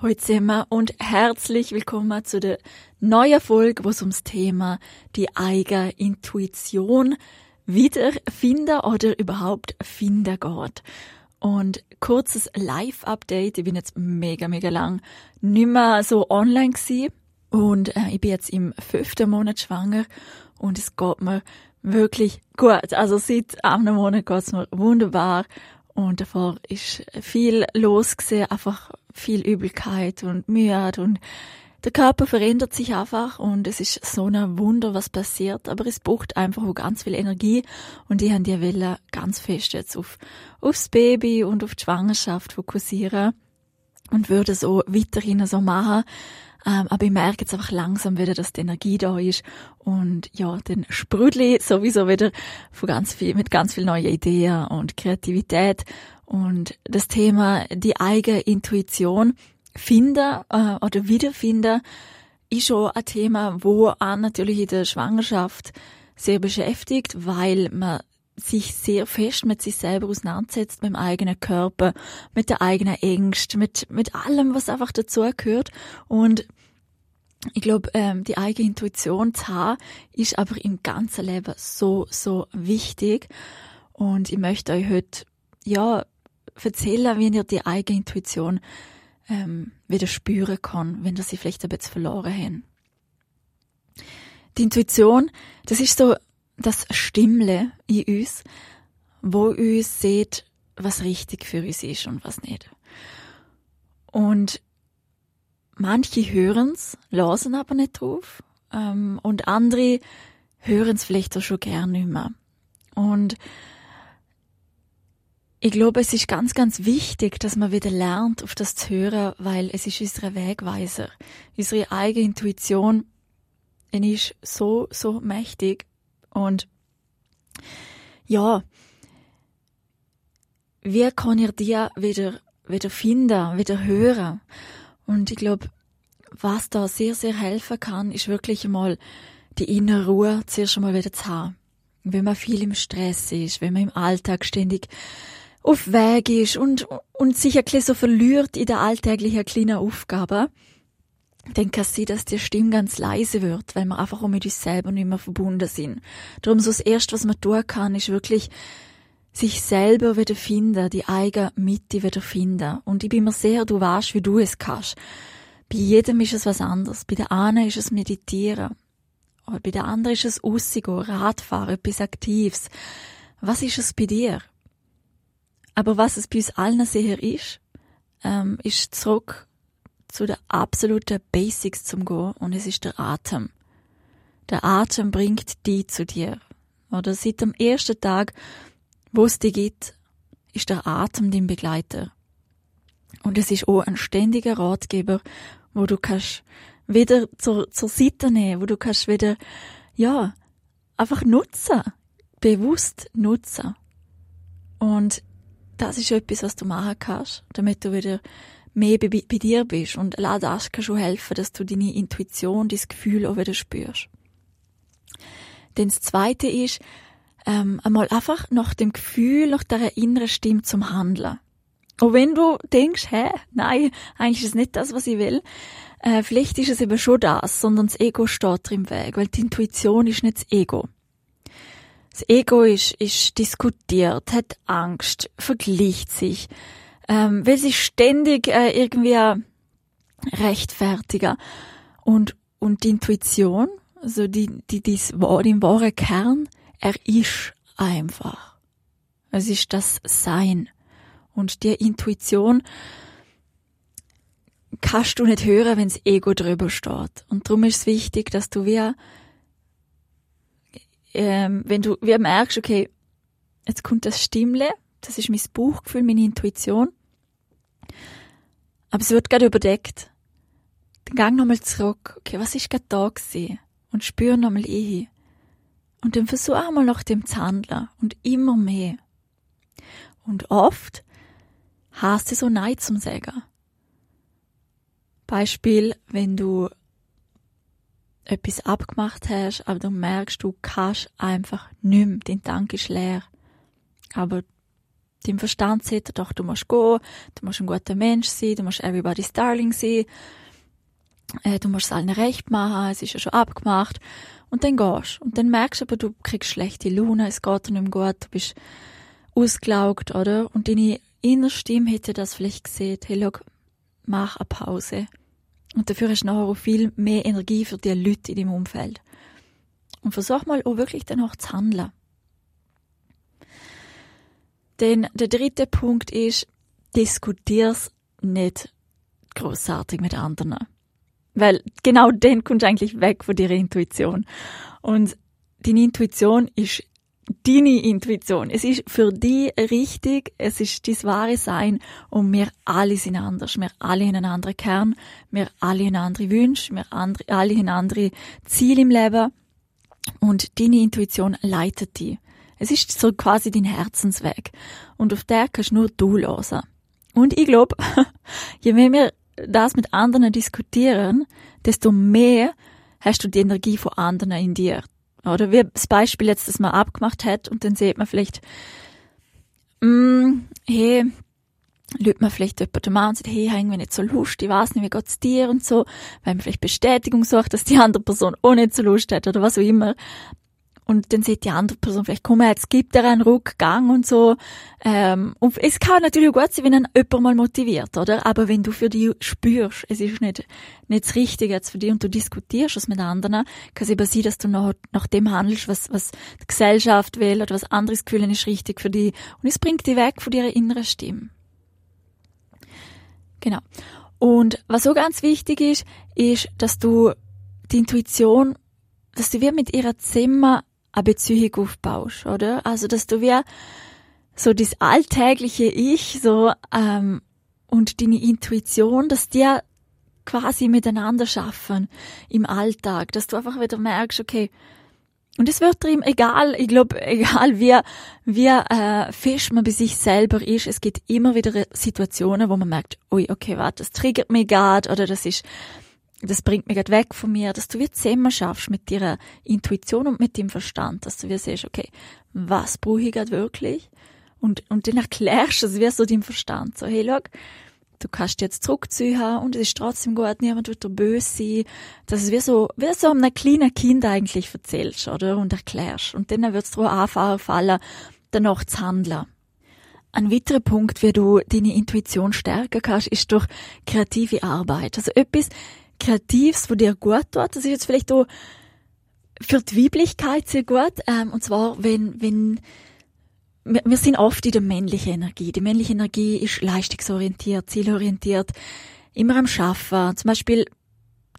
Heute sind wir und herzlich willkommen zu der neuen Folge, wo es ums Thema die eigene Intuition wiederfinden oder überhaupt finden geht. Und kurzes Live-Update. Ich bin jetzt mega, mega lang nicht mehr so online gewesen. Und äh, ich bin jetzt im fünften Monat schwanger und es geht mir wirklich gut. Also seit einem Monat geht es mir wunderbar. Und davor ist viel los gewesen, einfach viel Übelkeit und Mühe und der Körper verändert sich einfach und es ist so ein Wunder, was passiert, aber es braucht einfach auch ganz viel Energie und ich habe die Welle ganz fest jetzt auf, aufs Baby und auf die Schwangerschaft fokussieren und würde so weiterhin so machen. Ähm, aber ich merke jetzt einfach langsam wieder, dass die Energie da ist. Und ja, den Sprudli sowieso wieder von ganz viel, mit ganz viel neuen Ideen und Kreativität. Und das Thema die eigene Intuition finden äh, oder wiederfinden ist schon ein Thema, wo auch natürlich in der Schwangerschaft sehr beschäftigt, weil man sich sehr fest mit sich selber auseinandersetzt, mit dem eigenen Körper, mit der eigenen Ängste, mit, mit allem, was einfach dazugehört. Und ich glaube, ähm, die eigene Intuition zu haben, ist aber im ganzen Leben so, so wichtig. Und ich möchte euch heute, ja, erzählen, wie ihr die eigene Intuition ähm, wieder spüren kann, wenn ihr sie vielleicht ein bisschen verloren habt. Die Intuition, das ist so das Stimmle in uns, wo uns sieht, was richtig für uns ist und was nicht. Und manche hören's, lassen aber nicht drauf, ähm, und andere hören's vielleicht auch schon gern nicht mehr. Und ich glaube, es ist ganz, ganz wichtig, dass man wieder lernt, auf das zu hören, weil es ist unser Wegweiser. Unsere eigene Intuition die ist so, so mächtig. Und ja, wie kann ihr die wieder, wieder finden, wieder hören? Und ich glaube, was da sehr, sehr helfen kann, ist wirklich mal die innere Ruhe zuerst einmal wieder zu haben. Wenn man viel im Stress ist, wenn man im Alltag ständig auf Weg ist und, und sich ein bisschen so verliert in der alltäglichen kleinen Aufgabe, dann kann es sein, dass die Stimme ganz leise wird, weil wir einfach auch mit uns selber nicht mehr verbunden sind. Darum so das Erste, was man tun kann, ist wirklich sich selber wieder finden, die eigene Mitte wieder finden. Und ich bin mir sehr, du weißt, wie du es kannst. Bei jedem ist es was anderes. Bei der einen ist es Meditieren. Oder bei der anderen ist es Aussigo, Radfahren, etwas Aktives. Was ist es bei dir? Aber was es bei uns allen sehr ist, ähm, ist zurück zu der absoluten Basics zum Gehen und es ist der Atem. Der Atem bringt die zu dir. Oder seit dem ersten Tag, wo es dir gibt, ist der Atem dein Begleiter. Und es ist auch ein ständiger Ratgeber, wo du kannst wieder zur, zur Seite nehmen, wo du kannst wieder, ja, einfach nutzen. Bewusst nutzen. Und das ist etwas, was du machen kannst, damit du wieder mehr bei, bei dir bist. Und allein das kann schon helfen, dass du deine Intuition, dein Gefühl auch wieder spürst. Denn das Zweite ist, ähm, einmal einfach nach dem Gefühl, nach der inneren Stimme zum Handeln. Und wenn du denkst, hä, nein, eigentlich ist es nicht das, was ich will, äh, vielleicht ist es eben schon das, sondern das Ego steht im Weg, weil die Intuition ist nicht das Ego. Das Ego ist, ist diskutiert, hat Angst, vergleicht sich, ähm, will sich ständig äh, irgendwie rechtfertigen. Und, und die Intuition, also die, die, die, den wahren Kern, er ist einfach. Es ist das Sein. Und die Intuition kannst du nicht hören, wenn das Ego drüber steht. Und darum ist es wichtig, dass du wie ähm, wenn du wie merkst, okay, jetzt kommt das Stimmle, das ist mein Bauchgefühl, meine Intuition, aber es wird gerade überdeckt. Dann gang nochmal zurück. Okay, was ist gerade da gewesen? Und spür nochmal eh. Und dann versuch einmal nach dem zu handeln. Und immer mehr. Und oft hast du so Nein zum Sagen. Beispiel, wenn du etwas abgemacht hast, aber du merkst, du kannst einfach nicht dein Tank ist leer. Aber dein Verstand sagt, doch, du musst gehen, du musst ein guter Mensch sein, du musst everybody's darling sein, äh, du musst es allen recht machen, es ist ja schon abgemacht. Und dann gehst Und dann merkst du aber, du kriegst schlechte Laune, es geht dir nicht mehr gut, du bist ausgelaugt, oder? Und deine innere Stimme hätte das vielleicht gesehen, hey, schau, mach eine Pause. Und dafür hast du nachher auch viel mehr Energie für die Leute in deinem Umfeld. Und versuch mal auch wirklich danach zu handeln. Denn der dritte Punkt ist, diskutier's nicht großartig mit anderen. Weil genau den kommst du eigentlich weg von deiner Intuition. Und deine Intuition ist deine Intuition. Es ist für dich richtig, es ist das wahre Sein und wir alle sind anders. Wir alle haben einen anderen Kern, wir alle haben andere Wünsche, wir alle haben andere Ziele im Leben und deine Intuition leitet dich. Es ist so quasi dein Herzensweg und auf der kannst nur du losen. Und ich glaube, je mehr wir das mit anderen diskutieren, desto mehr hast du die Energie von anderen in dir. Oder wie das Beispiel jetzt, das man abgemacht hat und dann sieht man vielleicht, mm, hey, lügt man vielleicht jemanden an und sagt, hey, ich habe irgendwie nicht so Lust, ich weiß nicht, wie geht's dir und so, weil man vielleicht Bestätigung sucht, dass die andere Person auch nicht so Lust hat oder was auch immer und dann sieht die andere Person vielleicht, komm, jetzt gibt er einen Rückgang und so. Ähm, und es kann natürlich gut sein, wenn dann jemand mal motiviert, oder? Aber wenn du für dich spürst, es ist nicht, nicht das Richtige jetzt für dich und du diskutierst es mit anderen, kann es eben sein, dass du nach, nach dem handelst, was, was die Gesellschaft will oder was anderes Gefühl ist richtig für dich. Und es bringt dich weg von ihrer inneren Stimme. Genau. Und was so ganz wichtig ist, ist, dass du die Intuition, dass du wie mit ihrer Zimmer eine Beziehung aufbaust, oder? Also, dass du wie so das alltägliche Ich so ähm, und deine Intuition, dass die quasi miteinander schaffen im Alltag, dass du einfach wieder merkst, okay, und es wird ihm egal, ich glaube, egal wie, wie äh, fest man bei sich selber ist, es gibt immer wieder Situationen, wo man merkt, ui, okay, warte, das triggert mich gerade oder das ist das bringt mich gerade weg von mir, dass du wie zusammen schaffst mit deiner Intuition und mit dem Verstand, dass du wie siehst, okay, was brauche ich gerade wirklich? Und, und dann erklärst du es wie so deinem Verstand. So, hey, schau, du kannst jetzt zurückziehen und es ist trotzdem gut, niemand wird dir böse sein. Das ist wie so, wie so einem kleinen Kind eigentlich erzählst, oder? Und erklärst. Und dann wird es darauf anfangen, danach zu handeln. Ein weiterer Punkt, wie du deine Intuition stärken kannst, ist durch kreative Arbeit. Also etwas, Kreatives, wo dir gut tut. Das ist jetzt vielleicht auch für die Weiblichkeit sehr gut. Ähm, und zwar, wenn, wenn, wir, wir sind oft in der männlichen Energie. Die männliche Energie ist leistungsorientiert, zielorientiert, immer am Schaffen. Zum Beispiel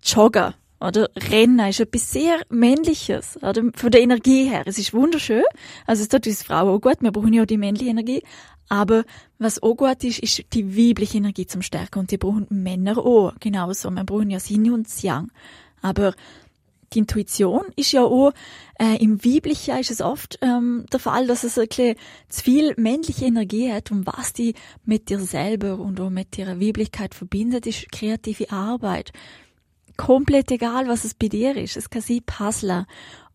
Joggen oder Rennen ist etwas sehr Männliches, oder? Von der Energie her. Es ist wunderschön. Also es tut uns Frauen auch gut. Wir brauchen ja auch die männliche Energie. Aber was auch gut ist, ist die weibliche Energie zum Stärken. Und die brauchen Männer auch. Genauso. Wir brauchen ja Yin und Yang. Aber die Intuition ist ja auch, äh, im Weiblichen ist es oft ähm, der Fall, dass es ein zu viel männliche Energie hat und was die mit dir selber und auch mit ihrer Weiblichkeit verbindet, ist kreative Arbeit. Komplett egal, was es bei dir ist. Es kann sein Puzzler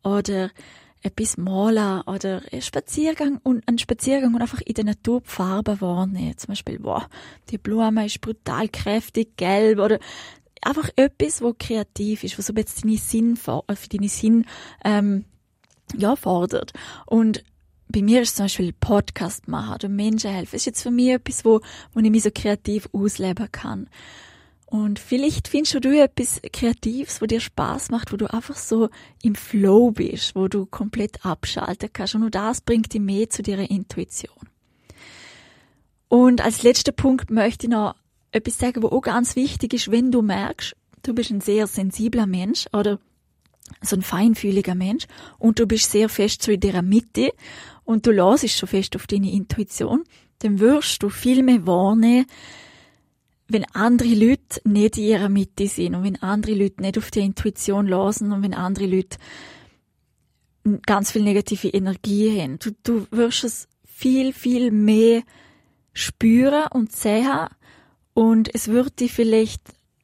oder etwas malen oder ein Spaziergang und ein Spaziergang und einfach in der Natur die Farben wahrnehmen. Zum Beispiel, wow, die Blume ist brutal kräftig gelb oder einfach etwas, wo kreativ ist, was so jetzt deine Sinn, äh, für deine Sinn, ähm, ja, fordert. Und bei mir ist zum Beispiel Podcast machen oder Menschen helfen. Das ist jetzt für mich etwas, wo, wo ich mich so kreativ ausleben kann. Und vielleicht findest du etwas Kreatives, wo dir Spaß macht, wo du einfach so im Flow bist, wo du komplett abschalten kannst. Und nur das bringt dich mehr zu deiner Intuition. Und als letzter Punkt möchte ich noch etwas sagen, wo auch ganz wichtig ist, wenn du merkst, du bist ein sehr sensibler Mensch oder so ein feinfühliger Mensch und du bist sehr fest so in der Mitte und du lässt schon fest auf deine Intuition, dann wirst du viel mehr wahrnehmen, wenn andere Leute nicht in ihrer Mitte sind und wenn andere Leute nicht auf die Intuition losen und wenn andere Leute ganz viel negative Energie haben. Du, du wirst es viel, viel mehr spüren und sehen und es wird dich vielleicht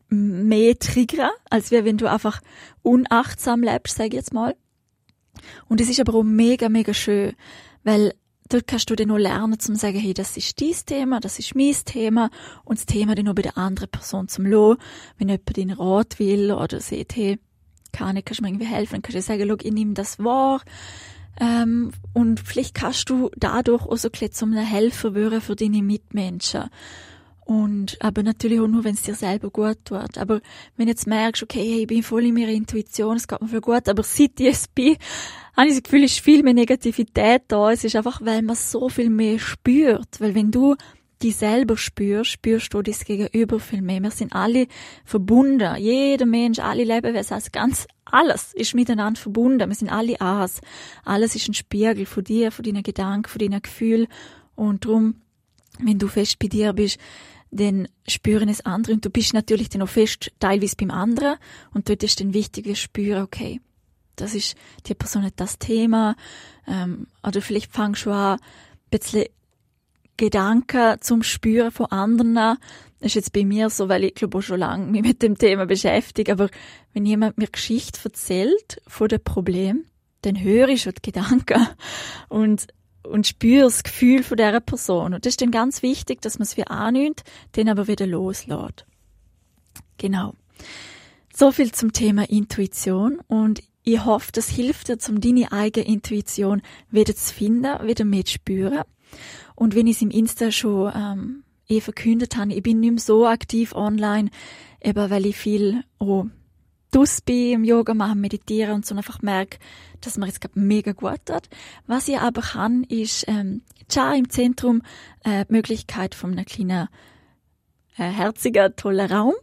mehr triggern, als wenn du einfach unachtsam lebst, sag ich jetzt mal. Und es ist aber auch mega, mega schön, weil dort kannst du dann noch lernen, zum sagen, hey, das ist dies Thema, das ist mein Thema. Und das Thema dann noch bei der anderen Person zum Lo, wenn jemand deinen Rat will oder sieht, hey, kann ich, kannst du mir irgendwie helfen, dann kannst du sagen, schau, ich nehme das wahr, ähm, und vielleicht kannst du dadurch auch so ein bisschen zum Helfer werden für deine Mitmenschen. Und, aber natürlich auch nur, wenn es dir selber gut tut. Aber wenn du jetzt merkst, okay, hey, ich bin voll in meiner Intuition, es geht mir viel gut, aber seit ich es bin, habe ich das Gefühl, es ist viel mehr Negativität da. Es ist einfach, weil man so viel mehr spürt. Weil wenn du die selber spürst, spürst du das Gegenüber viel mehr. Wir sind alle verbunden. Jeder Mensch, alle Lebewesen, also ganz alles ist miteinander verbunden. Wir sind alle eins. Alles ist ein Spiegel von dir, von deinen Gedanken, von deinen Gefühlen. Und darum, wenn du fest bei dir bist, dann spüren es andere und du bist natürlich dann auch fest teilweise beim anderen und dort ist dann wichtig, wir spüren, okay, das ist, die Person hat das Thema, ähm, oder vielleicht fangst du an, ein bisschen Gedanken zum Spüren von anderen Das ist jetzt bei mir so, weil ich glaube auch schon lange mich mit dem Thema beschäftige, aber wenn jemand mir Geschichte erzählt von dem Problem, dann höre ich schon die Gedanken. Und und spüre das Gefühl von dieser Person. Und das ist dann ganz wichtig, dass man es wie annimmt, den aber wieder loslässt. Genau. So viel zum Thema Intuition und ich hoffe, das hilft dir, um deine eigene Intuition wieder zu finden, wieder mehr zu spüren. Und wenn ich es im Insta schon ähm, eh verkündet habe, ich bin nicht mehr so aktiv online, eben weil ich viel oh, dus bin, im Yoga machen, meditieren und so einfach merke, dass mir jetzt gerade mega gut tut. Was ich aber kann, ist ähm, Char im Zentrum äh, die Möglichkeit von einem kleinen, äh, herziger, toller Raum.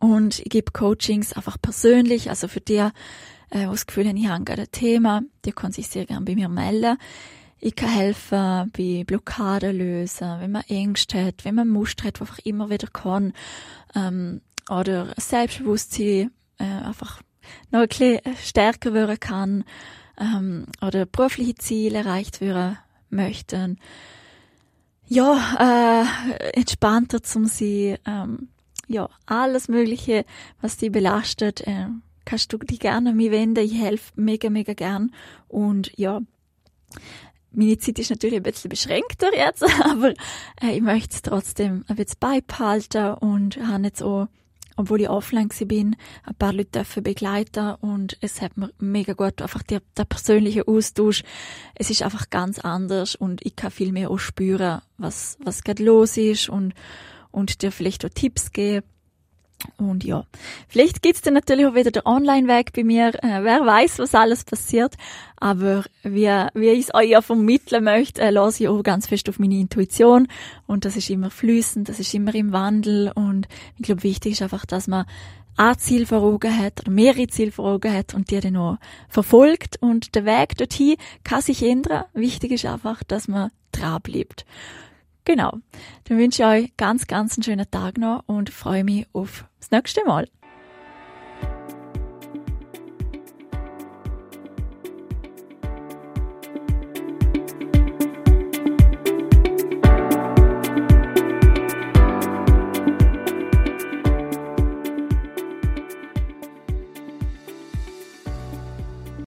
Und ich gebe Coachings einfach persönlich, also für die, äh, das Gefühl haben, ich habe gerade ein Thema, die kann sich sehr gerne bei mir melden. Ich kann helfen bei Blockaden lösen, wenn man Ängste hat, wenn man Muster hat, was einfach immer wieder kann, ähm, oder Selbstbewusstsein äh, einfach noch ein bisschen stärker werden kann ähm, oder berufliche Ziele erreicht werden möchten. Ja, äh, entspannter zum sie, ähm, ja, alles Mögliche, was die belastet, äh, kannst du dich gerne an mich wenden. Ich helfe mega, mega gern. Und ja, meine Zeit ist natürlich ein bisschen beschränkter jetzt, aber äh, ich möchte es trotzdem ein bisschen beibehalten und habe jetzt auch obwohl ich offline bin, ein paar Leute dürfen begleiten und es hat mir mega gut, einfach der, der persönliche Austausch. Es ist einfach ganz anders und ich kann viel mehr auch spüren, was, was gerade los ist und, und dir vielleicht auch Tipps geben. Und ja, vielleicht gibt's dann natürlich auch wieder den Online-Weg bei mir. Äh, wer weiß, was alles passiert. Aber wie, wie ich es euch ja vermitteln möchte, äh, lasse ich auch ganz fest auf meine Intuition. Und das ist immer flüssend, das ist immer im Wandel. Und ich glaube, wichtig ist einfach, dass man ein Ziel vor Augen hat oder mehrere Ziele vor Augen hat und die dann auch verfolgt. Und der Weg dorthin kann sich ändern. Wichtig ist einfach, dass man dran bleibt. Genau. Dann wünsche ich euch ganz, ganz einen schönen Tag noch und freue mich auf das nächste Mal.